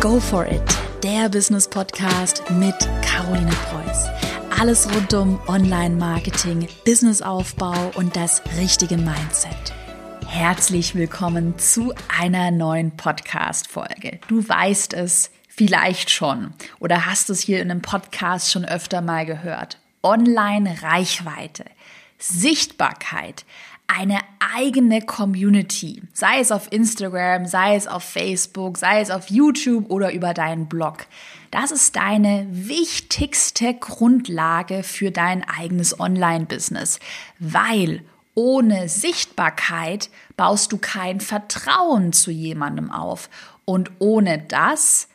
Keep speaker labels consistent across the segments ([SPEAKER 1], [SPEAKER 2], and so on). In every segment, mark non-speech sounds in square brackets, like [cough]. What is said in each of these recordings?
[SPEAKER 1] Go for it, der Business Podcast mit Caroline Preuß. Alles rund um Online-Marketing, Businessaufbau und das richtige Mindset. Herzlich willkommen zu einer neuen Podcast-Folge. Du weißt es vielleicht schon oder hast es hier in einem Podcast schon öfter mal gehört. Online-Reichweite, Sichtbarkeit, eine eigene Community, sei es auf Instagram, sei es auf Facebook, sei es auf YouTube oder über deinen Blog. Das ist deine wichtigste Grundlage für dein eigenes Online-Business, weil ohne Sichtbarkeit baust du kein Vertrauen zu jemandem auf. Und ohne das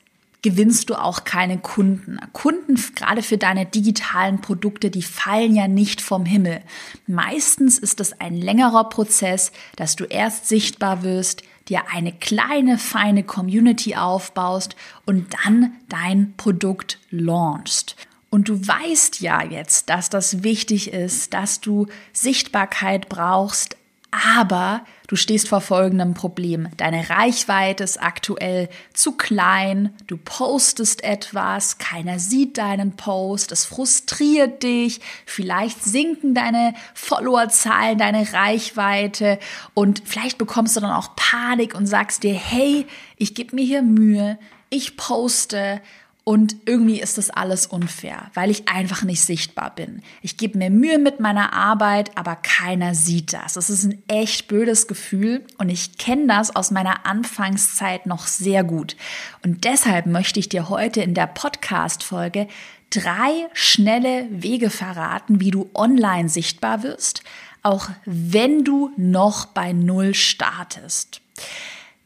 [SPEAKER 1] gewinnst du auch keine Kunden. Kunden, gerade für deine digitalen Produkte, die fallen ja nicht vom Himmel. Meistens ist es ein längerer Prozess, dass du erst sichtbar wirst, dir eine kleine, feine Community aufbaust und dann dein Produkt launchst. Und du weißt ja jetzt, dass das wichtig ist, dass du Sichtbarkeit brauchst, aber du stehst vor folgendem Problem. Deine Reichweite ist aktuell zu klein, du postest etwas, keiner sieht deinen Post, es frustriert dich, vielleicht sinken deine Followerzahlen, deine Reichweite. Und vielleicht bekommst du dann auch Panik und sagst dir, hey, ich gebe mir hier Mühe, ich poste und irgendwie ist das alles unfair, weil ich einfach nicht sichtbar bin. Ich gebe mir Mühe mit meiner Arbeit, aber keiner sieht das. Das ist ein echt blödes Gefühl und ich kenne das aus meiner Anfangszeit noch sehr gut. Und deshalb möchte ich dir heute in der Podcast-Folge drei schnelle Wege verraten, wie du online sichtbar wirst, auch wenn du noch bei Null startest.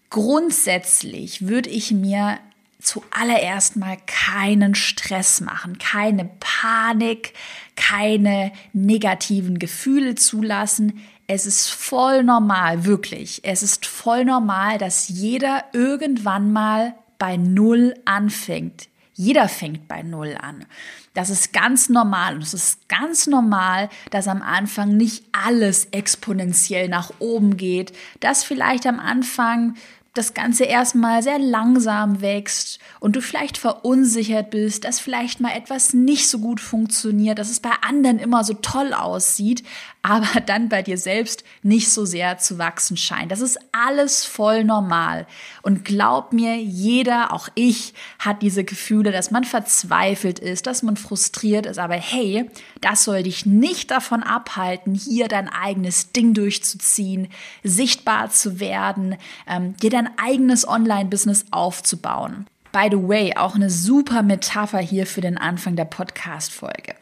[SPEAKER 1] Grundsätzlich würde ich mir zuallererst mal keinen Stress machen, keine Panik, keine negativen Gefühle zulassen. Es ist voll normal, wirklich. Es ist voll normal, dass jeder irgendwann mal bei Null anfängt. Jeder fängt bei Null an. Das ist ganz normal und es ist ganz normal, dass am Anfang nicht alles exponentiell nach oben geht, dass vielleicht am Anfang das Ganze erstmal sehr langsam wächst und du vielleicht verunsichert bist, dass vielleicht mal etwas nicht so gut funktioniert, dass es bei anderen immer so toll aussieht, aber [laughs] dann bei dir selbst nicht so sehr zu wachsen scheint. Das ist alles voll normal. Und glaub mir, jeder, auch ich, hat diese Gefühle, dass man verzweifelt ist, dass man frustriert ist. Aber hey, das soll dich nicht davon abhalten, hier dein eigenes Ding durchzuziehen, sichtbar zu werden, ähm, dir dein eigenes Online-Business aufzubauen. By the way, auch eine super Metapher hier für den Anfang der Podcast-Folge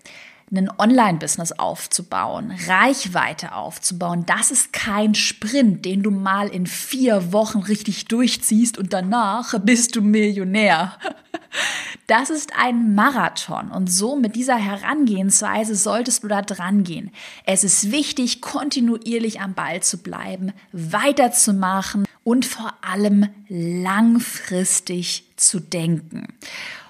[SPEAKER 1] ein Online-Business aufzubauen, Reichweite aufzubauen, das ist kein Sprint, den du mal in vier Wochen richtig durchziehst und danach bist du Millionär. [laughs] Das ist ein Marathon und so mit dieser Herangehensweise solltest du da dran gehen. Es ist wichtig, kontinuierlich am Ball zu bleiben, weiterzumachen und vor allem langfristig zu denken.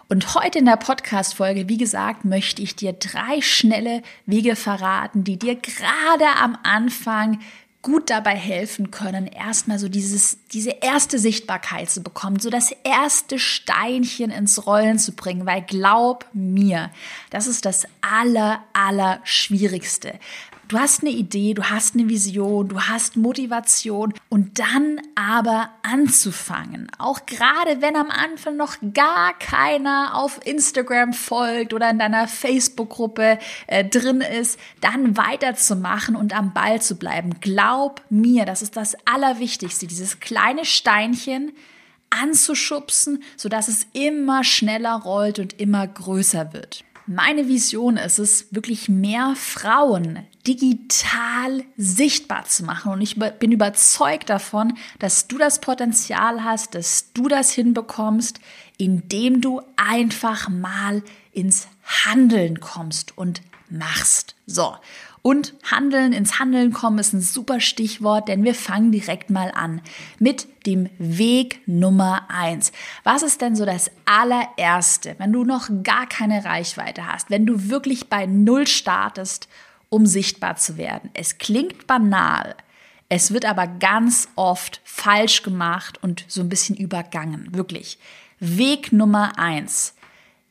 [SPEAKER 1] Und heute in der Podcast-Folge, wie gesagt, möchte ich dir drei schnelle Wege verraten, die dir gerade am Anfang gut dabei helfen können, erstmal so dieses, diese erste Sichtbarkeit zu bekommen, so das erste Steinchen ins Rollen zu bringen, weil glaub mir, das ist das aller, aller Schwierigste. Du hast eine Idee, du hast eine Vision, du hast Motivation und dann aber anzufangen. Auch gerade wenn am Anfang noch gar keiner auf Instagram folgt oder in deiner Facebook-Gruppe äh, drin ist, dann weiterzumachen und am Ball zu bleiben. Glaub mir, das ist das Allerwichtigste, dieses kleine Steinchen anzuschubsen, sodass es immer schneller rollt und immer größer wird. Meine Vision ist es, wirklich mehr Frauen digital sichtbar zu machen. Und ich bin überzeugt davon, dass du das Potenzial hast, dass du das hinbekommst, indem du einfach mal ins Handeln kommst und machst. So. Und Handeln, ins Handeln kommen ist ein super Stichwort, denn wir fangen direkt mal an mit dem Weg Nummer eins. Was ist denn so das allererste, wenn du noch gar keine Reichweite hast, wenn du wirklich bei Null startest, um sichtbar zu werden? Es klingt banal. Es wird aber ganz oft falsch gemacht und so ein bisschen übergangen. Wirklich. Weg Nummer eins.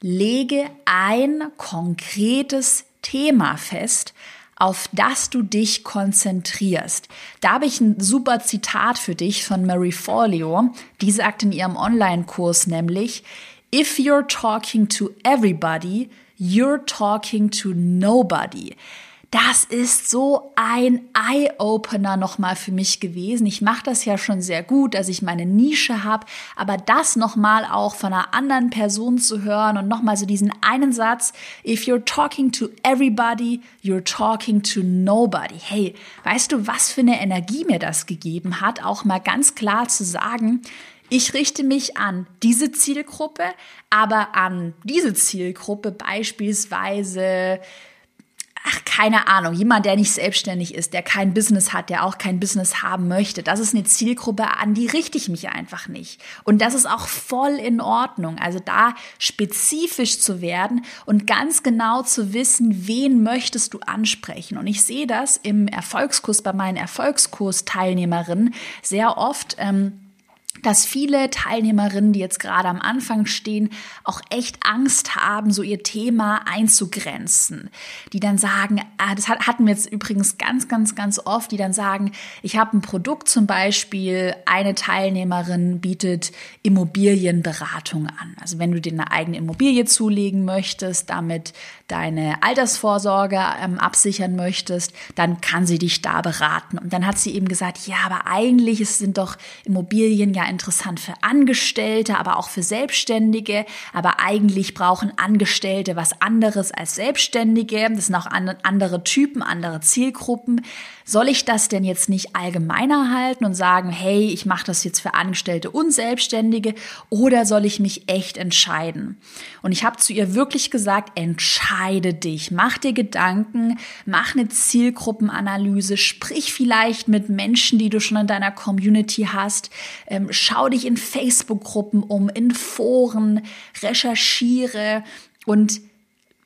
[SPEAKER 1] Lege ein konkretes Thema fest, auf das du dich konzentrierst. Da habe ich ein super Zitat für dich von Mary Forleo. Die sagt in ihrem Online-Kurs nämlich, If you're talking to everybody, you're talking to nobody. Das ist so ein Eye-Opener nochmal für mich gewesen. Ich mache das ja schon sehr gut, dass ich meine Nische habe, aber das nochmal auch von einer anderen Person zu hören und nochmal so diesen einen Satz, if you're talking to everybody, you're talking to nobody. Hey, weißt du, was für eine Energie mir das gegeben hat, auch mal ganz klar zu sagen, ich richte mich an diese Zielgruppe, aber an diese Zielgruppe beispielsweise ach, keine Ahnung, jemand, der nicht selbstständig ist, der kein Business hat, der auch kein Business haben möchte. Das ist eine Zielgruppe, an die richte ich mich einfach nicht. Und das ist auch voll in Ordnung. Also da spezifisch zu werden und ganz genau zu wissen, wen möchtest du ansprechen. Und ich sehe das im Erfolgskurs bei meinen Erfolgskurs-Teilnehmerinnen sehr oft. Ähm, dass viele Teilnehmerinnen, die jetzt gerade am Anfang stehen, auch echt Angst haben, so ihr Thema einzugrenzen. Die dann sagen, ah, das hatten wir jetzt übrigens ganz, ganz, ganz oft, die dann sagen, ich habe ein Produkt zum Beispiel, eine Teilnehmerin bietet Immobilienberatung an. Also wenn du dir eine eigene Immobilie zulegen möchtest, damit deine Altersvorsorge ähm, absichern möchtest, dann kann sie dich da beraten. Und dann hat sie eben gesagt, ja, aber eigentlich sind doch Immobilien ja interessant für Angestellte, aber auch für Selbstständige. Aber eigentlich brauchen Angestellte was anderes als Selbstständige. Das sind auch andere Typen, andere Zielgruppen. Soll ich das denn jetzt nicht allgemeiner halten und sagen, hey, ich mache das jetzt für Angestellte und Selbstständige oder soll ich mich echt entscheiden? Und ich habe zu ihr wirklich gesagt, entscheide dich, mach dir Gedanken, mach eine Zielgruppenanalyse, sprich vielleicht mit Menschen, die du schon in deiner Community hast, ähm, schau dich in Facebook-Gruppen um, in Foren, recherchiere und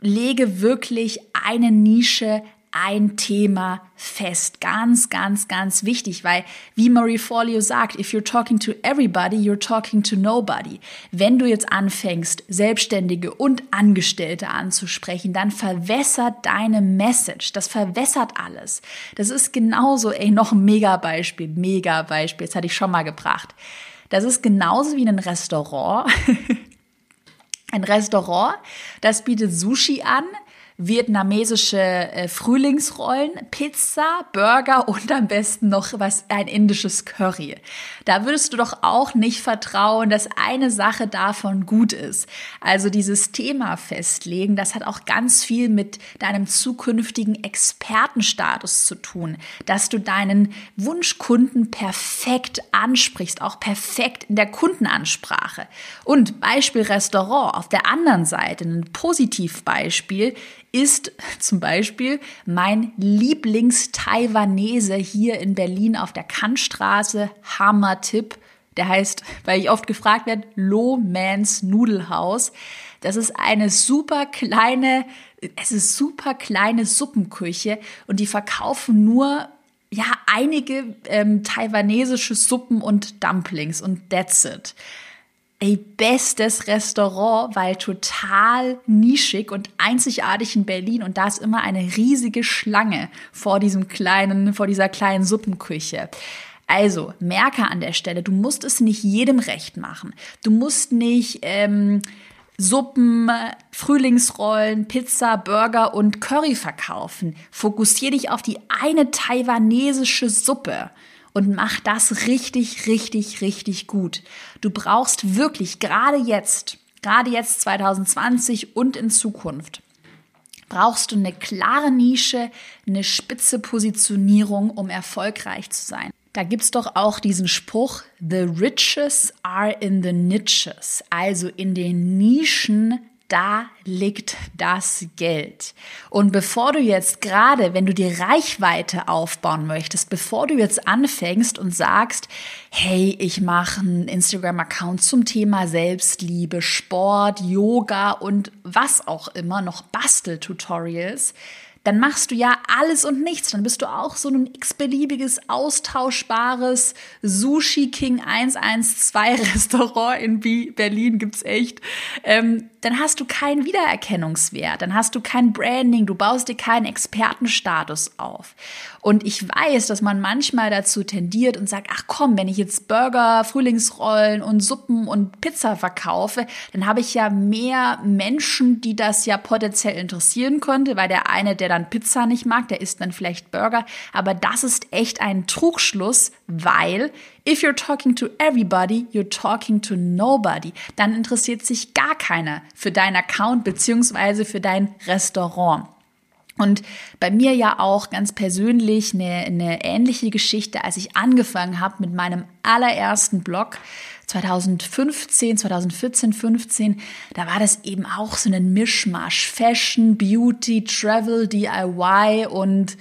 [SPEAKER 1] lege wirklich eine Nische ein Thema fest. Ganz, ganz, ganz wichtig, weil wie Marie Forleo sagt, if you're talking to everybody, you're talking to nobody. Wenn du jetzt anfängst, Selbstständige und Angestellte anzusprechen, dann verwässert deine Message. Das verwässert alles. Das ist genauso, ey, noch ein Mega-Beispiel, Mega-Beispiel, das hatte ich schon mal gebracht. Das ist genauso wie ein Restaurant. [laughs] ein Restaurant, das bietet Sushi an, vietnamesische äh, Frühlingsrollen, Pizza, Burger und am besten noch was ein indisches Curry. Da würdest du doch auch nicht vertrauen, dass eine Sache davon gut ist. Also dieses Thema festlegen, das hat auch ganz viel mit deinem zukünftigen Expertenstatus zu tun, dass du deinen Wunschkunden perfekt ansprichst, auch perfekt in der Kundenansprache. Und Beispiel Restaurant auf der anderen Seite, ein Positivbeispiel ist zum Beispiel mein Lieblings-Taiwanese hier in Berlin auf der Kantstraße. Hammer-Tipp. Der heißt, weil ich oft gefragt werde, Lo Mans Nudelhaus. Das ist eine super kleine, es ist super kleine Suppenküche und die verkaufen nur ja einige ähm, taiwanesische Suppen und Dumplings und that's it ey, bestes Restaurant, weil total nischig und einzigartig in Berlin und da ist immer eine riesige Schlange vor diesem kleinen, vor dieser kleinen Suppenküche. Also, merke an der Stelle, du musst es nicht jedem recht machen. Du musst nicht ähm, Suppen, Frühlingsrollen, Pizza, Burger und Curry verkaufen. Fokussier dich auf die eine taiwanesische Suppe und mach das richtig, richtig, richtig gut. Du brauchst wirklich gerade jetzt, gerade jetzt 2020 und in Zukunft, brauchst du eine klare Nische, eine spitze Positionierung, um erfolgreich zu sein. Da gibt's doch auch diesen Spruch, The riches are in the niches, also in den Nischen da liegt das Geld. Und bevor du jetzt gerade, wenn du die Reichweite aufbauen möchtest, bevor du jetzt anfängst und sagst, hey, ich mache einen Instagram-Account zum Thema Selbstliebe, Sport, Yoga und was auch immer, noch Basteltutorials, dann machst du ja alles und nichts. Dann bist du auch so ein x-beliebiges, austauschbares Sushi King 112 [laughs] Restaurant in Berlin gibt's echt. Ähm, dann hast du keinen Wiedererkennungswert, dann hast du kein Branding, du baust dir keinen Expertenstatus auf. Und ich weiß, dass man manchmal dazu tendiert und sagt, ach komm, wenn ich jetzt Burger, Frühlingsrollen und Suppen und Pizza verkaufe, dann habe ich ja mehr Menschen, die das ja potenziell interessieren könnte, weil der eine, der dann Pizza nicht mag, der isst dann vielleicht Burger. Aber das ist echt ein Trugschluss, weil if you're talking to everybody, you're talking to nobody. Dann interessiert sich gar keiner für deinen Account beziehungsweise für dein Restaurant. Und bei mir ja auch ganz persönlich eine, eine ähnliche Geschichte, als ich angefangen habe mit meinem allerersten Blog 2015, 2014, 15, da war das eben auch so ein Mischmasch. Fashion, Beauty, Travel, DIY und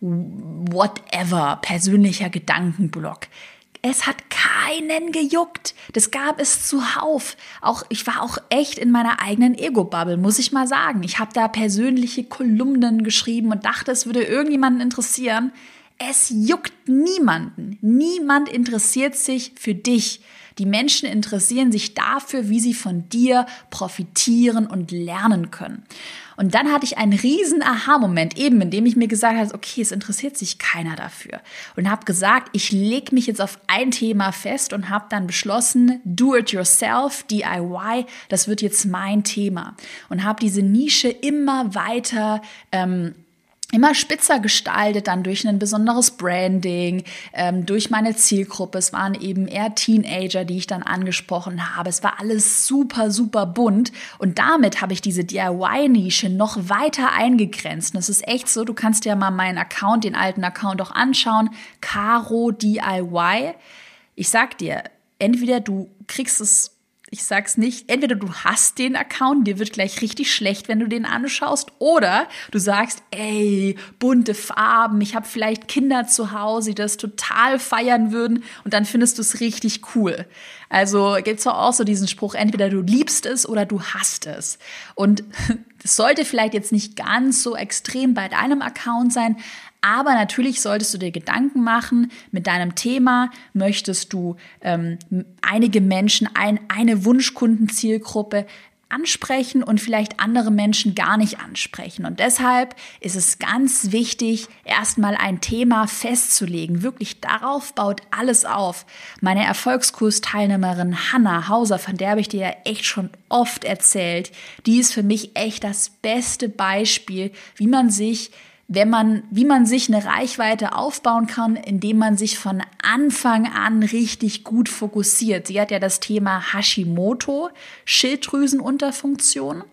[SPEAKER 1] whatever, persönlicher Gedankenblog. Es hat keinen gejuckt. Das gab es zuhauf. Auch ich war auch echt in meiner eigenen Ego-Bubble, muss ich mal sagen. Ich habe da persönliche Kolumnen geschrieben und dachte, es würde irgendjemanden interessieren. Es juckt niemanden. Niemand interessiert sich für dich. Die Menschen interessieren sich dafür, wie sie von dir profitieren und lernen können. Und dann hatte ich einen riesen Aha-Moment, eben indem ich mir gesagt habe, okay, es interessiert sich keiner dafür. Und habe gesagt, ich lege mich jetzt auf ein Thema fest und habe dann beschlossen, do it yourself, DIY, das wird jetzt mein Thema. Und habe diese Nische immer weiter ähm, immer spitzer gestaltet, dann durch ein besonderes Branding, ähm, durch meine Zielgruppe. Es waren eben eher Teenager, die ich dann angesprochen habe. Es war alles super, super bunt. Und damit habe ich diese DIY-Nische noch weiter eingegrenzt. Und es ist echt so, du kannst dir mal meinen Account, den alten Account auch anschauen. Caro DIY. Ich sag dir, entweder du kriegst es ich sag's nicht, entweder du hast den Account, dir wird gleich richtig schlecht, wenn du den anschaust, oder du sagst, ey, bunte Farben, ich habe vielleicht Kinder zu Hause, die das total feiern würden und dann findest du es richtig cool. Also gibt's auch so diesen Spruch, entweder du liebst es oder du hast es. Und [laughs] es sollte vielleicht jetzt nicht ganz so extrem bei deinem Account sein, aber natürlich solltest du dir Gedanken machen mit deinem Thema. Möchtest du ähm, einige Menschen, ein, eine Wunschkundenzielgruppe ansprechen und vielleicht andere Menschen gar nicht ansprechen. Und deshalb ist es ganz wichtig, erstmal ein Thema festzulegen. Wirklich darauf baut alles auf. Meine Erfolgskursteilnehmerin Hanna Hauser, von der habe ich dir ja echt schon oft erzählt, die ist für mich echt das beste Beispiel, wie man sich wenn man, wie man sich eine Reichweite aufbauen kann, indem man sich von Anfang an richtig gut fokussiert. Sie hat ja das Thema Hashimoto, Schilddrüsenunterfunktion,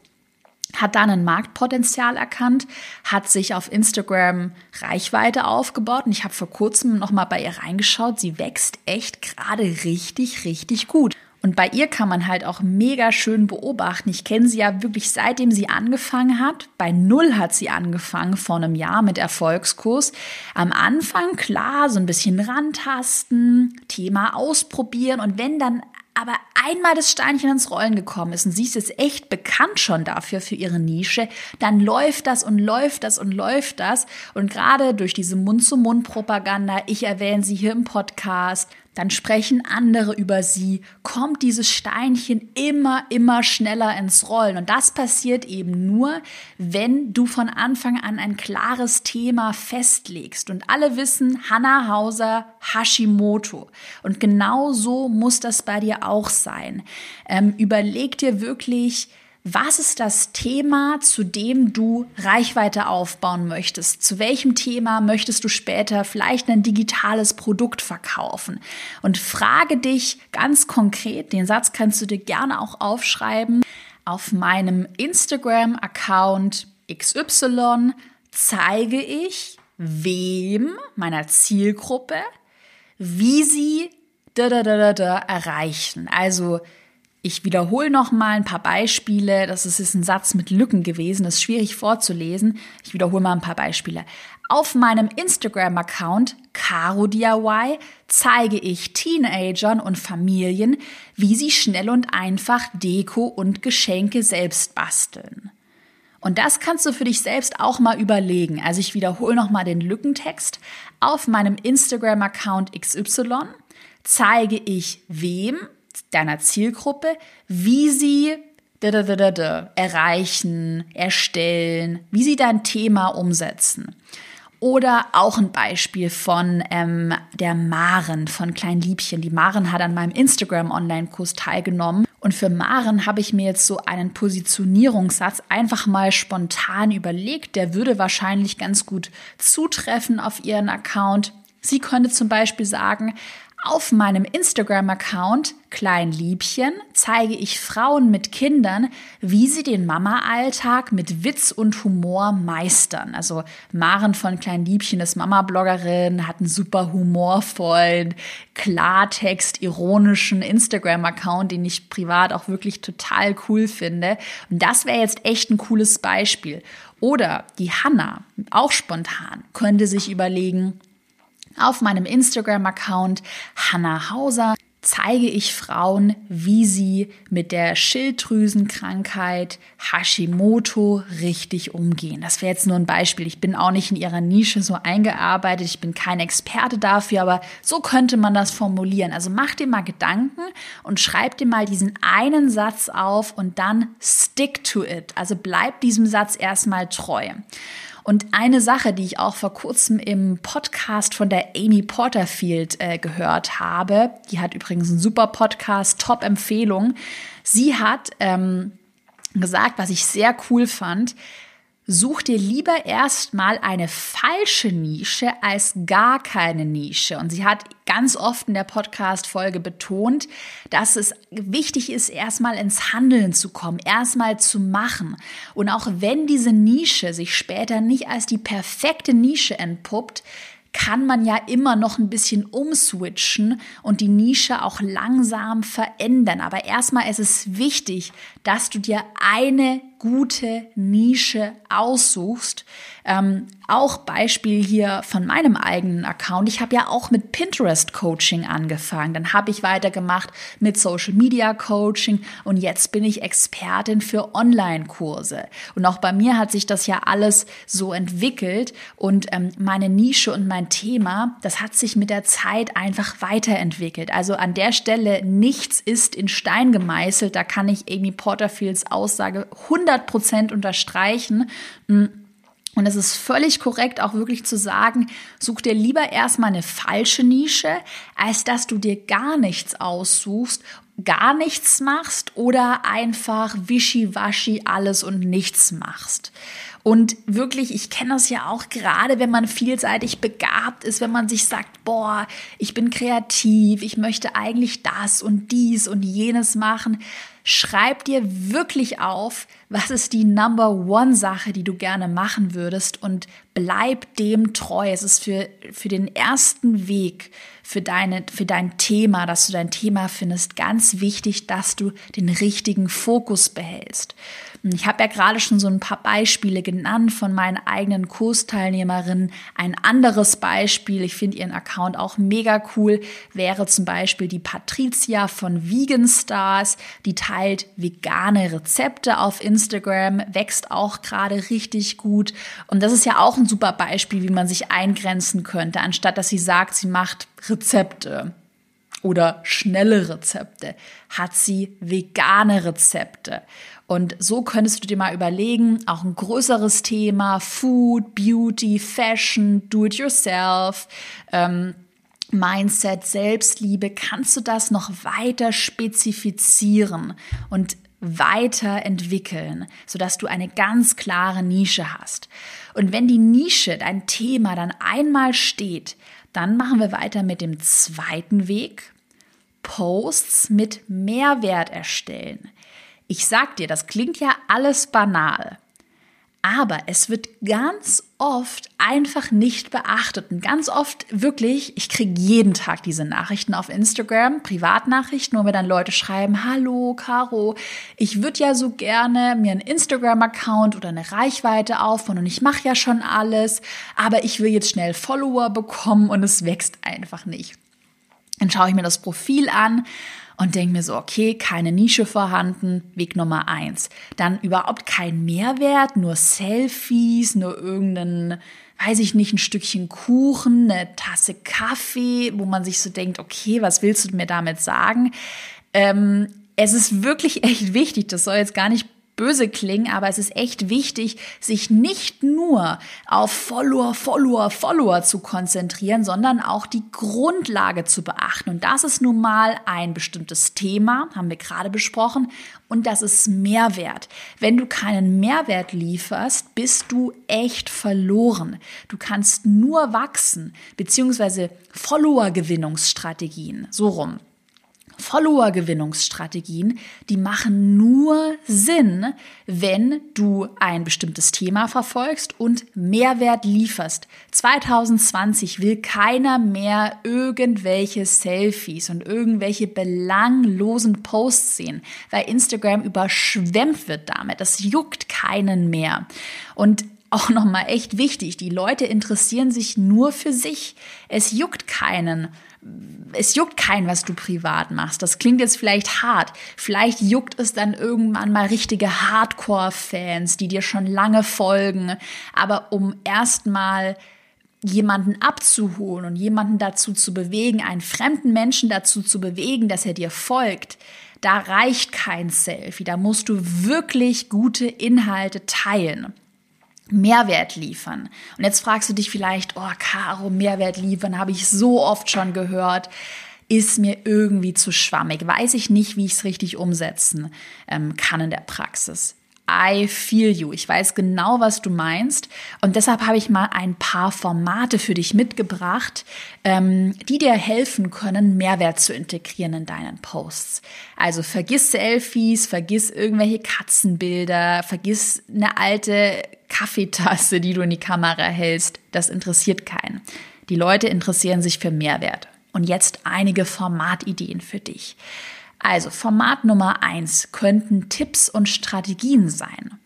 [SPEAKER 1] hat dann ein Marktpotenzial erkannt, hat sich auf Instagram Reichweite aufgebaut und ich habe vor kurzem noch mal bei ihr reingeschaut. Sie wächst echt gerade richtig, richtig gut. Und bei ihr kann man halt auch mega schön beobachten. Ich kenne sie ja wirklich seitdem sie angefangen hat. Bei Null hat sie angefangen vor einem Jahr mit Erfolgskurs. Am Anfang, klar, so ein bisschen rantasten, Thema ausprobieren. Und wenn dann aber einmal das Steinchen ins Rollen gekommen ist und sie ist jetzt echt bekannt schon dafür, für ihre Nische, dann läuft das und läuft das und läuft das. Und gerade durch diese Mund-zu-Mund-Propaganda, ich erwähne sie hier im Podcast, dann sprechen andere über sie, kommt dieses Steinchen immer, immer schneller ins Rollen. Und das passiert eben nur, wenn du von Anfang an ein klares Thema festlegst. Und alle wissen, Hannah Hauser, Hashimoto. Und genau so muss das bei dir auch sein. Ähm, überleg dir wirklich, was ist das Thema, zu dem du Reichweite aufbauen möchtest? Zu welchem Thema möchtest du später vielleicht ein digitales Produkt verkaufen? Und frage dich ganz konkret, den Satz kannst du dir gerne auch aufschreiben, auf meinem Instagram-Account XY zeige ich wem meiner Zielgruppe, wie sie da, da, da, da, da erreichen. Also ich wiederhole noch mal ein paar Beispiele. Das ist ein Satz mit Lücken gewesen, das ist schwierig vorzulesen. Ich wiederhole mal ein paar Beispiele. Auf meinem Instagram-Account CaroDIY zeige ich Teenagern und Familien, wie sie schnell und einfach Deko und Geschenke selbst basteln. Und das kannst du für dich selbst auch mal überlegen. Also ich wiederhole nochmal den Lückentext. Auf meinem Instagram-Account XY zeige ich wem, deiner Zielgruppe, wie sie erreichen, erstellen, wie sie dein Thema umsetzen. Oder auch ein Beispiel von ähm, der Maren von Klein Liebchen. Die Maren hat an meinem Instagram-Online-Kurs teilgenommen. Und für Maren habe ich mir jetzt so einen Positionierungssatz einfach mal spontan überlegt. Der würde wahrscheinlich ganz gut zutreffen auf ihren Account. Sie könnte zum Beispiel sagen, auf meinem Instagram-Account Kleinliebchen zeige ich Frauen mit Kindern, wie sie den Mama-Alltag mit Witz und Humor meistern. Also Maren von Kleinliebchen ist Mama-Bloggerin, hat einen super humorvollen, Klartext, ironischen Instagram-Account, den ich privat auch wirklich total cool finde. Und das wäre jetzt echt ein cooles Beispiel. Oder die Hanna, auch spontan, könnte sich überlegen, auf meinem Instagram-Account Hannah Hauser zeige ich Frauen, wie sie mit der Schilddrüsenkrankheit Hashimoto richtig umgehen. Das wäre jetzt nur ein Beispiel. Ich bin auch nicht in ihrer Nische so eingearbeitet. Ich bin kein Experte dafür, aber so könnte man das formulieren. Also mach dir mal Gedanken und schreib dir mal diesen einen Satz auf und dann stick to it. Also bleib diesem Satz erstmal treu. Und eine Sache, die ich auch vor kurzem im Podcast von der Amy Porterfield äh, gehört habe, die hat übrigens einen super Podcast, Top-Empfehlung. Sie hat ähm, gesagt, was ich sehr cool fand, Such dir lieber erstmal eine falsche Nische als gar keine Nische. Und sie hat ganz oft in der Podcast-Folge betont, dass es wichtig ist, erstmal ins Handeln zu kommen, erstmal zu machen. Und auch wenn diese Nische sich später nicht als die perfekte Nische entpuppt, kann man ja immer noch ein bisschen umswitchen und die Nische auch langsam verändern. Aber erstmal ist es wichtig, dass du dir eine gute Nische aussuchst. Ähm, auch Beispiel hier von meinem eigenen Account. Ich habe ja auch mit Pinterest Coaching angefangen. Dann habe ich weitergemacht mit Social Media Coaching und jetzt bin ich Expertin für Online-Kurse. Und auch bei mir hat sich das ja alles so entwickelt und ähm, meine Nische und mein Thema, das hat sich mit der Zeit einfach weiterentwickelt. Also an der Stelle nichts ist in Stein gemeißelt. Da kann ich Amy Porterfields Aussage 100 Prozent unterstreichen. Hm. Und es ist völlig korrekt, auch wirklich zu sagen, such dir lieber erstmal eine falsche Nische, als dass du dir gar nichts aussuchst, gar nichts machst oder einfach wischiwaschi alles und nichts machst. Und wirklich, ich kenne das ja auch gerade, wenn man vielseitig begabt ist, wenn man sich sagt, boah, ich bin kreativ, ich möchte eigentlich das und dies und jenes machen Schreib dir wirklich auf, was ist die Number One Sache, die du gerne machen würdest und bleib dem treu. Es ist für, für den ersten Weg, für, deine, für dein Thema, dass du dein Thema findest, ganz wichtig, dass du den richtigen Fokus behältst. Ich habe ja gerade schon so ein paar Beispiele genannt von meinen eigenen Kursteilnehmerinnen. Ein anderes Beispiel, ich finde ihren Account auch mega cool, wäre zum Beispiel die Patricia von Vegan Stars. Die teilt vegane Rezepte auf Instagram, wächst auch gerade richtig gut. Und das ist ja auch ein super Beispiel, wie man sich eingrenzen könnte, anstatt dass sie sagt, sie macht Rezepte oder schnelle Rezepte, hat sie vegane Rezepte. Und so könntest du dir mal überlegen, auch ein größeres Thema, Food, Beauty, Fashion, Do-it-yourself, ähm, Mindset, Selbstliebe, kannst du das noch weiter spezifizieren und weiterentwickeln, sodass du eine ganz klare Nische hast. Und wenn die Nische, dein Thema dann einmal steht, dann machen wir weiter mit dem zweiten Weg. Posts mit Mehrwert erstellen. Ich sag dir, das klingt ja alles banal. Aber es wird ganz oft einfach nicht beachtet. Und ganz oft wirklich, ich kriege jeden Tag diese Nachrichten auf Instagram, Privatnachrichten, wo mir dann Leute schreiben, hallo Caro, ich würde ja so gerne mir einen Instagram-Account oder eine Reichweite aufbauen und ich mache ja schon alles, aber ich will jetzt schnell Follower bekommen und es wächst einfach nicht. Dann schaue ich mir das Profil an und denke mir so, okay, keine Nische vorhanden, Weg Nummer eins. Dann überhaupt kein Mehrwert, nur Selfies, nur irgendeinen, weiß ich nicht, ein Stückchen Kuchen, eine Tasse Kaffee, wo man sich so denkt, okay, was willst du mir damit sagen? Ähm, es ist wirklich echt wichtig, das soll jetzt gar nicht böse klingen, aber es ist echt wichtig, sich nicht nur auf Follower, Follower, Follower zu konzentrieren, sondern auch die Grundlage zu beachten. Und das ist nun mal ein bestimmtes Thema, haben wir gerade besprochen, und das ist Mehrwert. Wenn du keinen Mehrwert lieferst, bist du echt verloren. Du kannst nur wachsen, beziehungsweise Follower-Gewinnungsstrategien, so rum. Follower-Gewinnungsstrategien, die machen nur Sinn, wenn du ein bestimmtes Thema verfolgst und Mehrwert lieferst. 2020 will keiner mehr irgendwelche Selfies und irgendwelche belanglosen Posts sehen, weil Instagram überschwemmt wird damit. Das juckt keinen mehr. Und auch nochmal echt wichtig, die Leute interessieren sich nur für sich. Es juckt keinen, es juckt keinen, was du privat machst. Das klingt jetzt vielleicht hart. Vielleicht juckt es dann irgendwann mal richtige Hardcore-Fans, die dir schon lange folgen. Aber um erstmal jemanden abzuholen und jemanden dazu zu bewegen, einen fremden Menschen dazu zu bewegen, dass er dir folgt, da reicht kein Selfie. Da musst du wirklich gute Inhalte teilen. Mehrwert liefern. Und jetzt fragst du dich vielleicht, oh, Caro, Mehrwert liefern, habe ich so oft schon gehört, ist mir irgendwie zu schwammig. Weiß ich nicht, wie ich es richtig umsetzen ähm, kann in der Praxis. I feel you. Ich weiß genau, was du meinst. Und deshalb habe ich mal ein paar Formate für dich mitgebracht, ähm, die dir helfen können, Mehrwert zu integrieren in deinen Posts. Also vergiss Selfies, vergiss irgendwelche Katzenbilder, vergiss eine alte Kaffeetasse, die du in die Kamera hältst. Das interessiert keinen. Die Leute interessieren sich für Mehrwert. Und jetzt einige Formatideen für dich. Also Format Nummer eins könnten Tipps und Strategien sein.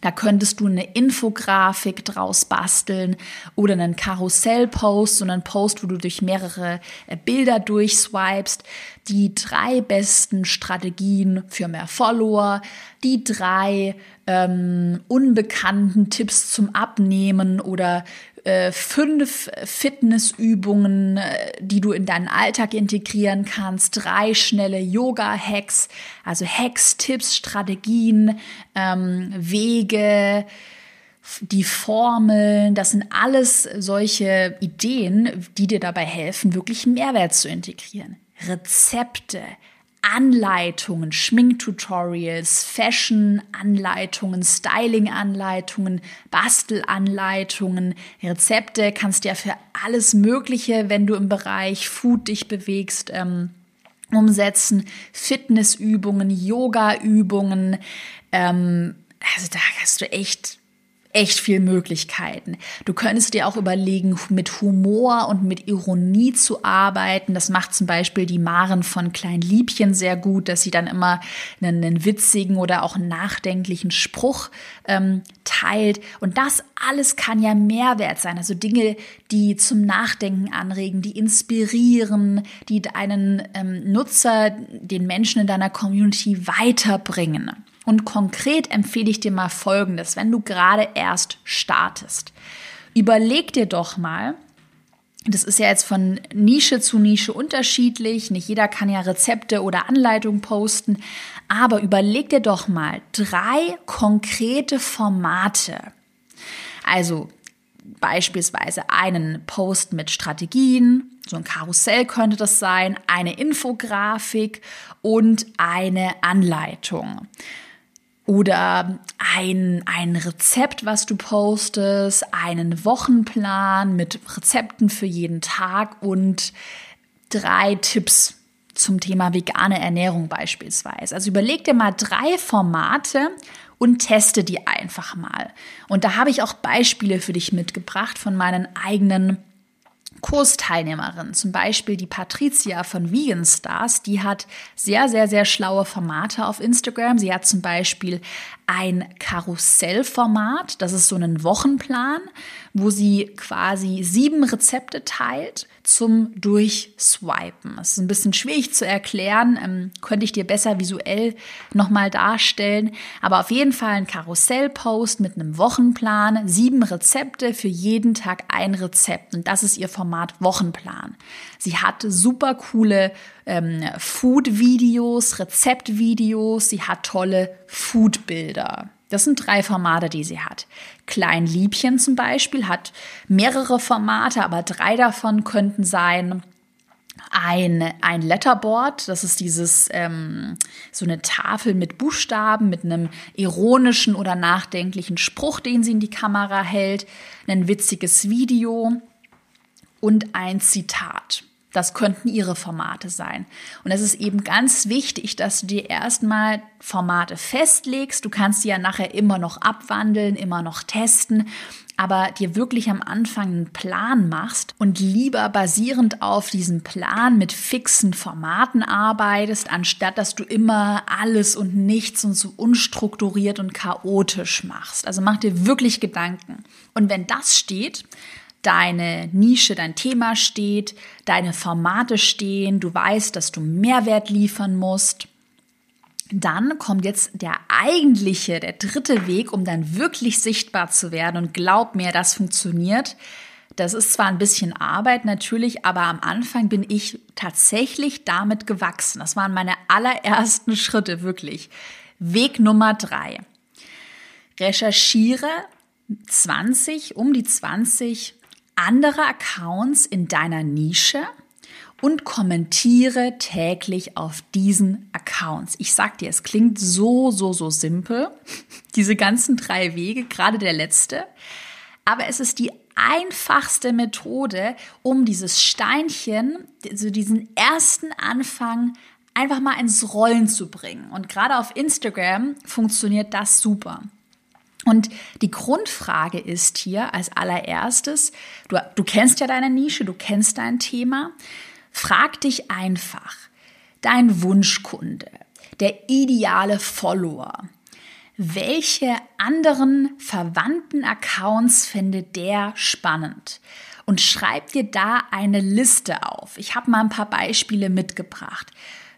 [SPEAKER 1] Da könntest du eine Infografik draus basteln oder einen Karussellpost, so einen Post, wo du durch mehrere äh, Bilder durchswipest. Die drei besten Strategien für mehr Follower, die drei ähm, unbekannten Tipps zum Abnehmen oder äh, fünf Fitnessübungen, äh, die du in deinen Alltag integrieren kannst, drei schnelle Yoga-Hacks, also Hacks, Tipps, Strategien, ähm, Wege, die Formeln, das sind alles solche Ideen, die dir dabei helfen, wirklich Mehrwert zu integrieren. Rezepte, Anleitungen, Schminktutorials, Fashion-Anleitungen, Styling-Anleitungen, Bastelanleitungen, Rezepte kannst du ja für alles Mögliche, wenn du im Bereich Food dich bewegst, ähm, umsetzen. Fitnessübungen, Yoga-Übungen. Ähm, also da hast du echt echt viel Möglichkeiten. Du könntest dir auch überlegen, mit Humor und mit Ironie zu arbeiten. Das macht zum Beispiel die Maren von Klein Liebchen sehr gut, dass sie dann immer einen, einen witzigen oder auch nachdenklichen Spruch ähm, teilt. Und das alles kann ja Mehrwert sein. Also Dinge, die zum Nachdenken anregen, die inspirieren, die einen ähm, Nutzer, den Menschen in deiner Community weiterbringen. Und konkret empfehle ich dir mal Folgendes, wenn du gerade erst startest. Überleg dir doch mal, das ist ja jetzt von Nische zu Nische unterschiedlich. Nicht jeder kann ja Rezepte oder Anleitungen posten. Aber überleg dir doch mal drei konkrete Formate. Also beispielsweise einen Post mit Strategien, so ein Karussell könnte das sein, eine Infografik und eine Anleitung oder ein, ein Rezept, was du postest, einen Wochenplan mit Rezepten für jeden Tag und drei Tipps zum Thema vegane Ernährung beispielsweise. Also überleg dir mal drei Formate und teste die einfach mal. Und da habe ich auch Beispiele für dich mitgebracht von meinen eigenen Kursteilnehmerin, zum Beispiel die Patricia von Vegan Stars, die hat sehr, sehr, sehr schlaue Formate auf Instagram. Sie hat zum Beispiel ein Karussellformat, das ist so ein Wochenplan, wo sie quasi sieben Rezepte teilt zum Durchswipen. Das ist ein bisschen schwierig zu erklären, ähm, könnte ich dir besser visuell nochmal darstellen. Aber auf jeden Fall ein Karussellpost mit einem Wochenplan, sieben Rezepte für jeden Tag ein Rezept. Und das ist ihr Format Wochenplan. Sie hat super coole ähm, Food-Videos, Rezeptvideos, sie hat tolle Food-Bilder. Das sind drei Formate, die sie hat. Klein Liebchen zum Beispiel hat mehrere Formate, aber drei davon könnten sein ein, ein Letterboard, das ist dieses ähm, so eine Tafel mit Buchstaben, mit einem ironischen oder nachdenklichen Spruch, den sie in die Kamera hält, ein witziges Video und ein Zitat. Das könnten ihre Formate sein. Und es ist eben ganz wichtig, dass du dir erstmal Formate festlegst. Du kannst die ja nachher immer noch abwandeln, immer noch testen, aber dir wirklich am Anfang einen Plan machst und lieber basierend auf diesem Plan mit fixen Formaten arbeitest, anstatt dass du immer alles und nichts und so unstrukturiert und chaotisch machst. Also mach dir wirklich Gedanken. Und wenn das steht, deine Nische, dein Thema steht, deine Formate stehen, du weißt, dass du Mehrwert liefern musst. Dann kommt jetzt der eigentliche, der dritte Weg, um dann wirklich sichtbar zu werden. Und glaub mir, das funktioniert. Das ist zwar ein bisschen Arbeit natürlich, aber am Anfang bin ich tatsächlich damit gewachsen. Das waren meine allerersten [laughs] Schritte, wirklich. Weg Nummer drei. Recherchiere 20, um die 20 andere Accounts in deiner Nische und kommentiere täglich auf diesen Accounts. Ich sag dir, es klingt so, so, so simpel, [laughs] diese ganzen drei Wege, gerade der letzte, aber es ist die einfachste Methode, um dieses Steinchen, also diesen ersten Anfang einfach mal ins Rollen zu bringen. Und gerade auf Instagram funktioniert das super. Und die Grundfrage ist hier als allererstes, du, du kennst ja deine Nische, du kennst dein Thema, frag dich einfach, dein Wunschkunde, der ideale Follower, welche anderen verwandten Accounts findet der spannend? Und schreib dir da eine Liste auf. Ich habe mal ein paar Beispiele mitgebracht.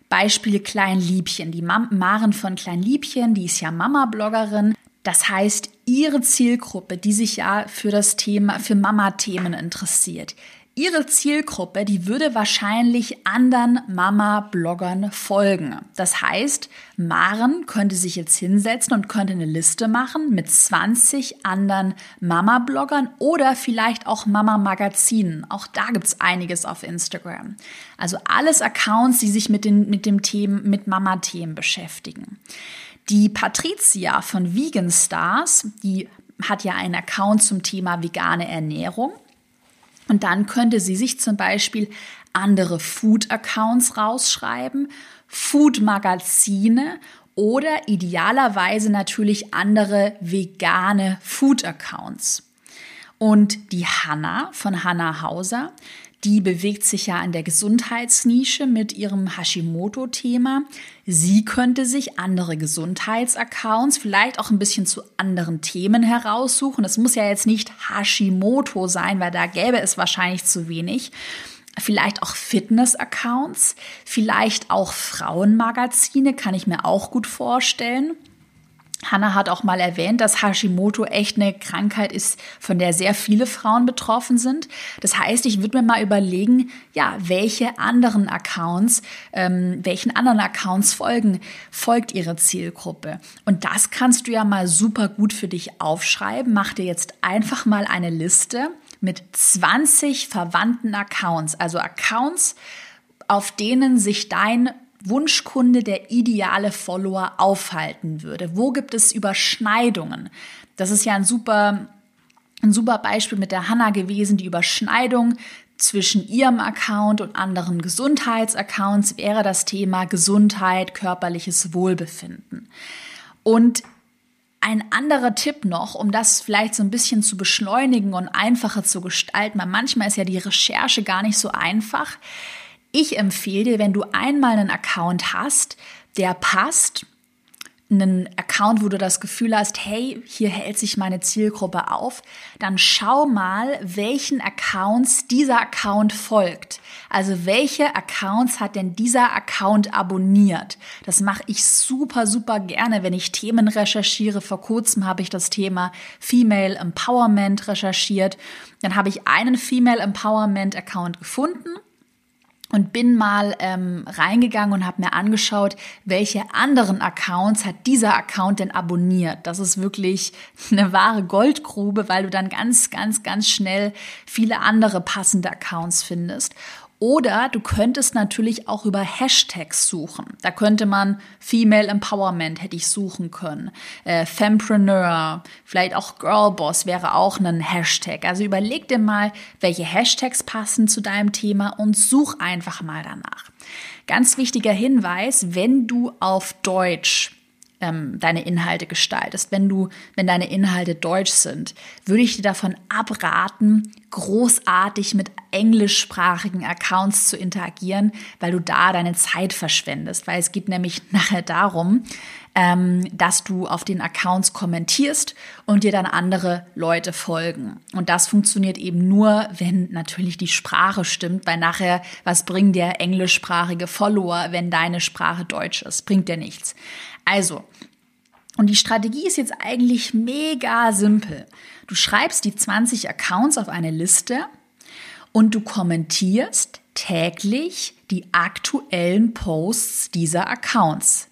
[SPEAKER 1] Beispiel Kleinliebchen. Die Maren von Kleinliebchen, die ist ja Mama-Bloggerin, das heißt, Ihre Zielgruppe, die sich ja für das Thema, für Mama-Themen interessiert, Ihre Zielgruppe, die würde wahrscheinlich anderen Mama-Bloggern folgen. Das heißt, Maren könnte sich jetzt hinsetzen und könnte eine Liste machen mit 20 anderen Mama-Bloggern oder vielleicht auch Mama-Magazinen. Auch da gibt es einiges auf Instagram. Also alles Accounts, die sich mit, den, mit dem Themen, mit Mama-Themen beschäftigen. Die Patricia von Vegan Stars, die hat ja einen Account zum Thema vegane Ernährung. Und dann könnte sie sich zum Beispiel andere Food-Accounts rausschreiben, Food-Magazine oder idealerweise natürlich andere vegane Food-Accounts. Und die Hanna von Hanna Hauser, die bewegt sich ja in der Gesundheitsnische mit ihrem Hashimoto-Thema. Sie könnte sich andere Gesundheitsaccounts vielleicht auch ein bisschen zu anderen Themen heraussuchen. Das muss ja jetzt nicht Hashimoto sein, weil da gäbe es wahrscheinlich zu wenig. Vielleicht auch Fitness-Accounts, vielleicht auch Frauenmagazine, kann ich mir auch gut vorstellen. Hanna hat auch mal erwähnt, dass Hashimoto echt eine Krankheit ist, von der sehr viele Frauen betroffen sind. Das heißt, ich würde mir mal überlegen, ja, welche anderen Accounts, ähm, welchen anderen Accounts folgen, folgt ihre Zielgruppe. Und das kannst du ja mal super gut für dich aufschreiben. Mach dir jetzt einfach mal eine Liste mit 20 verwandten Accounts, also Accounts, auf denen sich dein Wunschkunde, der ideale Follower aufhalten würde? Wo gibt es Überschneidungen? Das ist ja ein super, ein super Beispiel mit der Hanna gewesen. Die Überschneidung zwischen ihrem Account und anderen Gesundheitsaccounts wäre das Thema Gesundheit, körperliches Wohlbefinden. Und ein anderer Tipp noch, um das vielleicht so ein bisschen zu beschleunigen und einfacher zu gestalten, weil manchmal ist ja die Recherche gar nicht so einfach. Ich empfehle dir, wenn du einmal einen Account hast, der passt, einen Account, wo du das Gefühl hast, hey, hier hält sich meine Zielgruppe auf, dann schau mal, welchen Accounts dieser Account folgt. Also welche Accounts hat denn dieser Account abonniert? Das mache ich super, super gerne, wenn ich Themen recherchiere. Vor kurzem habe ich das Thema Female Empowerment recherchiert. Dann habe ich einen Female Empowerment Account gefunden und bin mal ähm, reingegangen und habe mir angeschaut, welche anderen Accounts hat dieser Account denn abonniert. Das ist wirklich [laughs] eine wahre Goldgrube, weil du dann ganz, ganz, ganz schnell viele andere passende Accounts findest. Oder du könntest natürlich auch über Hashtags suchen. Da könnte man Female Empowerment hätte ich suchen können. Äh, Fempreneur, vielleicht auch Girlboss wäre auch ein Hashtag. Also überleg dir mal, welche Hashtags passen zu deinem Thema und such einfach mal danach. Ganz wichtiger Hinweis, wenn du auf Deutsch ähm, deine Inhalte gestaltest, wenn du, wenn deine Inhalte deutsch sind, würde ich dir davon abraten, großartig mit englischsprachigen Accounts zu interagieren, weil du da deine Zeit verschwendest. Weil es geht nämlich [laughs] nachher darum, ähm, dass du auf den Accounts kommentierst und dir dann andere Leute folgen. Und das funktioniert eben nur, wenn natürlich die Sprache stimmt, weil nachher, was bringen dir englischsprachige Follower, wenn deine Sprache Deutsch ist? Bringt dir nichts. Also, und die Strategie ist jetzt eigentlich mega simpel. Du schreibst die 20 Accounts auf eine Liste und du kommentierst täglich die aktuellen Posts dieser Accounts.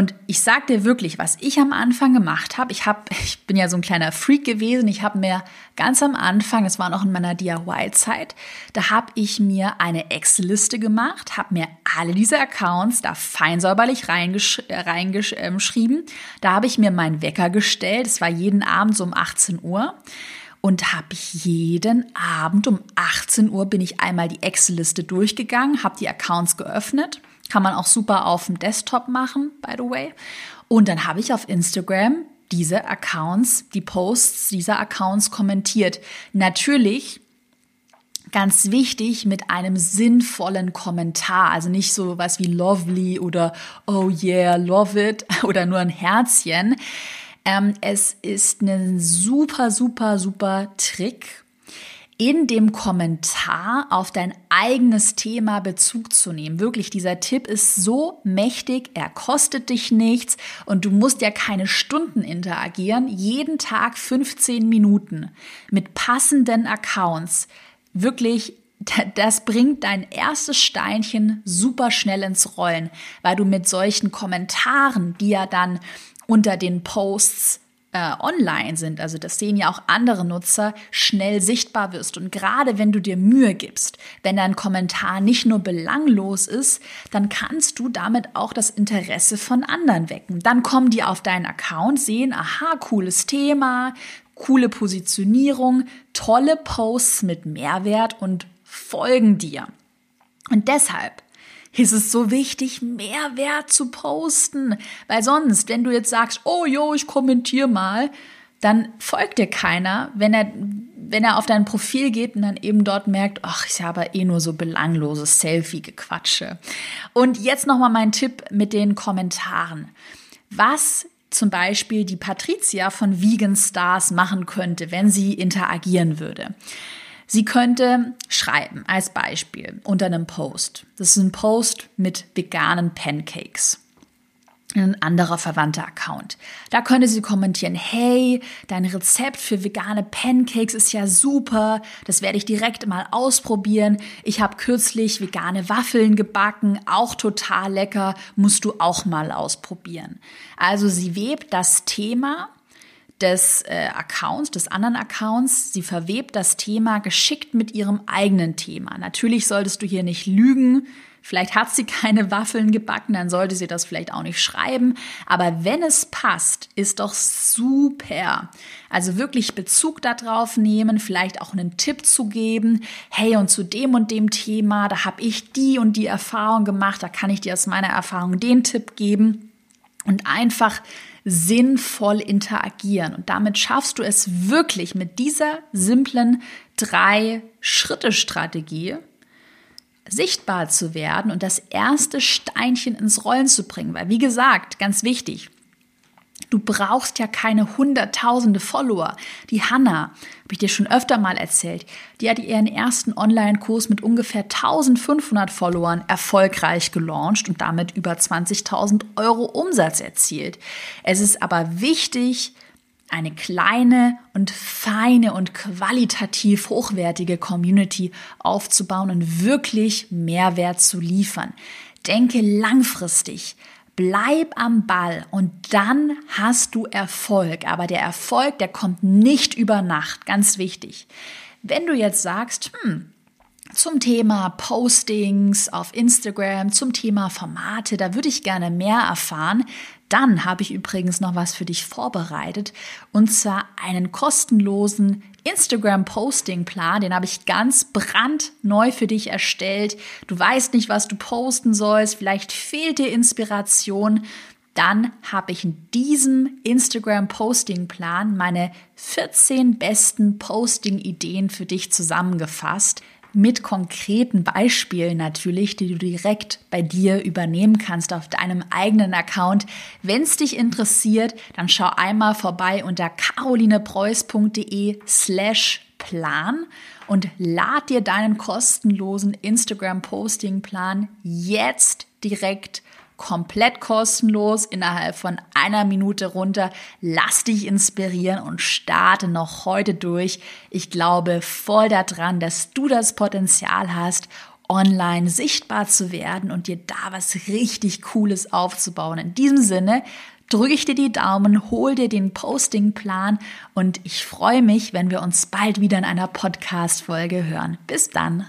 [SPEAKER 1] Und ich sag dir wirklich, was ich am Anfang gemacht habe, ich habe, [laughs] ich bin ja so ein kleiner Freak gewesen, ich habe mir ganz am Anfang, es war noch in meiner DIY-Zeit, da habe ich mir eine Excel-Liste gemacht, habe mir alle diese Accounts da fein säuberlich reingesch reingeschrieben. Da habe ich mir meinen Wecker gestellt, es war jeden Abend so um 18 Uhr. Und habe ich jeden Abend um 18 Uhr bin ich einmal die Excel-Liste durchgegangen, habe die Accounts geöffnet kann man auch super auf dem Desktop machen, by the way. Und dann habe ich auf Instagram diese Accounts, die Posts dieser Accounts kommentiert. Natürlich ganz wichtig mit einem sinnvollen Kommentar, also nicht so was wie lovely oder oh yeah, love it [laughs] oder nur ein Herzchen. Ähm, es ist ein super, super, super Trick in dem Kommentar auf dein eigenes Thema Bezug zu nehmen. Wirklich, dieser Tipp ist so mächtig, er kostet dich nichts und du musst ja keine Stunden interagieren. Jeden Tag 15 Minuten mit passenden Accounts. Wirklich das bringt dein erstes Steinchen super schnell ins Rollen, weil du mit solchen Kommentaren, die ja dann unter den Posts äh, online sind, also das sehen ja auch andere Nutzer, schnell sichtbar wirst. Und gerade wenn du dir Mühe gibst, wenn dein Kommentar nicht nur belanglos ist, dann kannst du damit auch das Interesse von anderen wecken. Dann kommen die auf deinen Account, sehen, aha, cooles Thema, coole Positionierung, tolle Posts mit Mehrwert und folgen dir. Und deshalb ist es so wichtig, Mehrwert zu posten. Weil sonst, wenn du jetzt sagst, oh jo, ich kommentiere mal, dann folgt dir keiner, wenn er, wenn er auf dein Profil geht und dann eben dort merkt, ach, ich habe eh nur so belangloses Selfie-Gequatsche. Und jetzt nochmal mein Tipp mit den Kommentaren. Was zum Beispiel die Patricia von Vegan Stars machen könnte, wenn sie interagieren würde. Sie könnte schreiben, als Beispiel, unter einem Post. Das ist ein Post mit veganen Pancakes. Ein anderer verwandter Account. Da könnte sie kommentieren, hey, dein Rezept für vegane Pancakes ist ja super, das werde ich direkt mal ausprobieren. Ich habe kürzlich vegane Waffeln gebacken, auch total lecker, musst du auch mal ausprobieren. Also sie webt das Thema des äh, Accounts, des anderen Accounts. Sie verwebt das Thema geschickt mit ihrem eigenen Thema. Natürlich solltest du hier nicht lügen. Vielleicht hat sie [laughs] keine Waffeln gebacken, dann sollte sie das vielleicht auch nicht schreiben. Aber wenn es passt, ist doch super. Also wirklich Bezug darauf nehmen, vielleicht auch einen Tipp zu geben. Hey, und zu dem und dem Thema, da habe ich die und die Erfahrung gemacht, da kann ich dir aus meiner Erfahrung den Tipp geben. Und einfach sinnvoll interagieren. Und damit schaffst du es wirklich mit dieser simplen Drei-Schritte-Strategie sichtbar zu werden und das erste Steinchen ins Rollen zu bringen. Weil, wie gesagt, ganz wichtig, Du brauchst ja keine hunderttausende Follower. Die Hanna, habe ich dir schon öfter mal erzählt, die hat ihren ersten Online-Kurs mit ungefähr 1500 Followern erfolgreich gelauncht und damit über 20.000 Euro Umsatz erzielt. Es ist aber wichtig, eine kleine und feine und qualitativ hochwertige Community aufzubauen und wirklich Mehrwert zu liefern. Denke langfristig. Bleib am Ball und dann hast du Erfolg. Aber der Erfolg, der kommt nicht über Nacht. Ganz wichtig. Wenn du jetzt sagst, hm, zum Thema Postings auf Instagram, zum Thema Formate, da würde ich gerne mehr erfahren, dann habe ich übrigens noch was für dich vorbereitet und zwar einen kostenlosen Instagram-Posting-Plan, den habe ich ganz brandneu für dich erstellt. Du weißt nicht, was du posten sollst, vielleicht fehlt dir Inspiration. Dann habe ich in diesem Instagram-Posting-Plan meine 14 besten Posting-Ideen für dich zusammengefasst mit konkreten Beispielen natürlich, die du direkt bei dir übernehmen kannst auf deinem eigenen Account. Wenn es dich interessiert, dann schau einmal vorbei unter carolinepreuß.de slash Plan und lad dir deinen kostenlosen Instagram-Posting-Plan jetzt direkt komplett kostenlos innerhalb von einer Minute runter. Lass dich inspirieren und starte noch heute durch. Ich glaube voll daran, dass du das Potenzial hast, online sichtbar zu werden und dir da was richtig Cooles aufzubauen. In diesem Sinne drücke ich dir die Daumen, hol dir den Postingplan und ich freue mich, wenn wir uns bald wieder in einer Podcast-Folge hören. Bis dann.